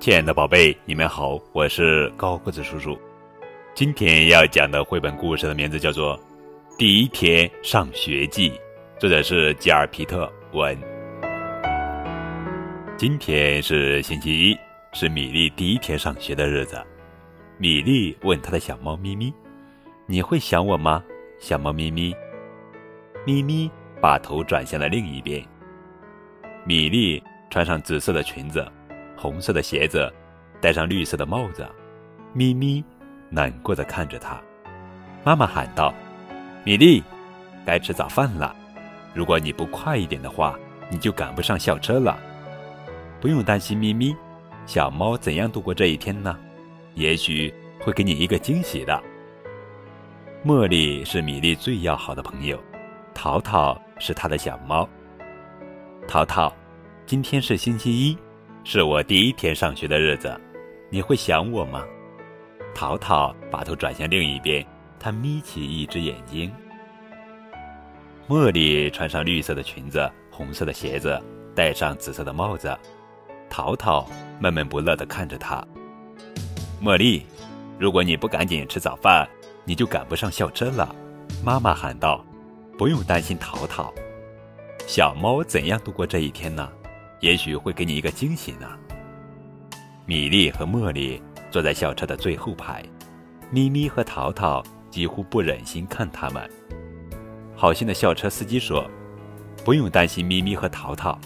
亲爱的宝贝，你们好，我是高个子叔叔。今天要讲的绘本故事的名字叫做《第一天上学记》，作者是吉尔皮特文。今天是星期一，是米莉第一天上学的日子。米莉问他的小猫咪咪：“你会想我吗？”小猫咪咪，咪咪把头转向了另一边。米莉穿上紫色的裙子。红色的鞋子，戴上绿色的帽子，咪咪难过的看着他。妈妈喊道：“米粒，该吃早饭了。如果你不快一点的话，你就赶不上校车了。”不用担心，咪咪，小猫怎样度过这一天呢？也许会给你一个惊喜的。茉莉是米粒最要好的朋友，淘淘是他的小猫。淘淘，今天是星期一。是我第一天上学的日子，你会想我吗？淘淘把头转向另一边，他眯起一只眼睛。茉莉穿上绿色的裙子，红色的鞋子，戴上紫色的帽子。淘淘闷闷不乐地看着他。茉莉，如果你不赶紧吃早饭，你就赶不上校车了。妈妈喊道：“不用担心，淘淘。小猫怎样度过这一天呢？”也许会给你一个惊喜呢。米莉和茉莉坐在校车的最后排，咪咪和淘淘几乎不忍心看他们。好心的校车司机说：“不用担心，咪咪和淘淘，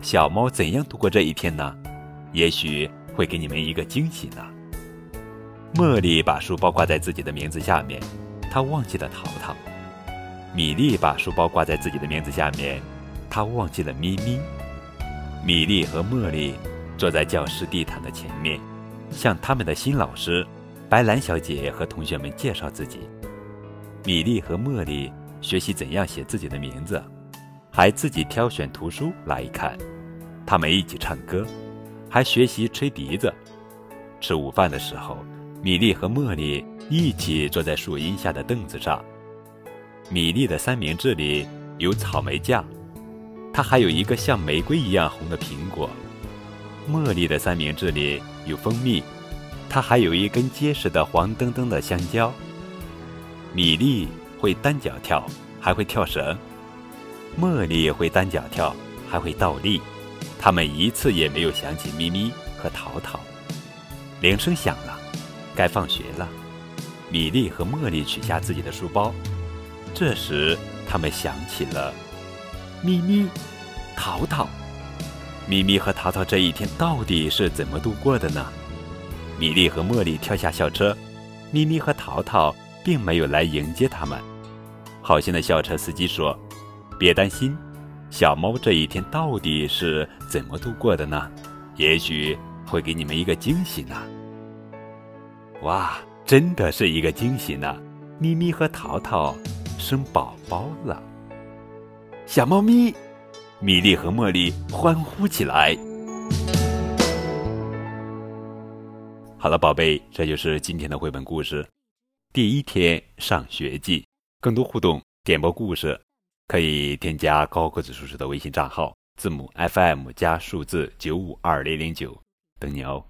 小猫怎样度过这一天呢？也许会给你们一个惊喜呢。”茉莉把书包挂在自己的名字下面，她忘记了淘淘。米莉把书包挂在自己的名字下面，她忘记了咪咪。米莉和茉莉坐在教室地毯的前面，向他们的新老师白兰小姐和同学们介绍自己。米莉和茉莉学习怎样写自己的名字，还自己挑选图书来看。他们一起唱歌，还学习吹笛子。吃午饭的时候，米莉和茉莉一起坐在树荫下的凳子上。米莉的三明治里有草莓酱。它还有一个像玫瑰一样红的苹果。茉莉的三明治里有蜂蜜，它还有一根结实的黄澄澄的香蕉。米粒会单脚跳，还会跳绳。茉莉会单脚跳，还会倒立。他们一次也没有想起咪咪和淘淘。铃声响了，该放学了。米莉和茉莉取下自己的书包。这时，他们想起了。咪咪，淘淘，咪咪和淘淘这一天到底是怎么度过的呢？米莉和茉莉跳下校车，咪咪和淘淘并没有来迎接他们。好心的校车司机说：“别担心，小猫这一天到底是怎么度过的呢？也许会给你们一个惊喜呢。”哇，真的是一个惊喜呢！咪咪和淘淘生宝宝了。小猫咪，米莉和茉莉欢呼起来。好了，宝贝，这就是今天的绘本故事《第一天上学记》。更多互动、点播故事，可以添加高个子叔叔的微信账号，字母 FM 加数字九五二零零九，等你哦。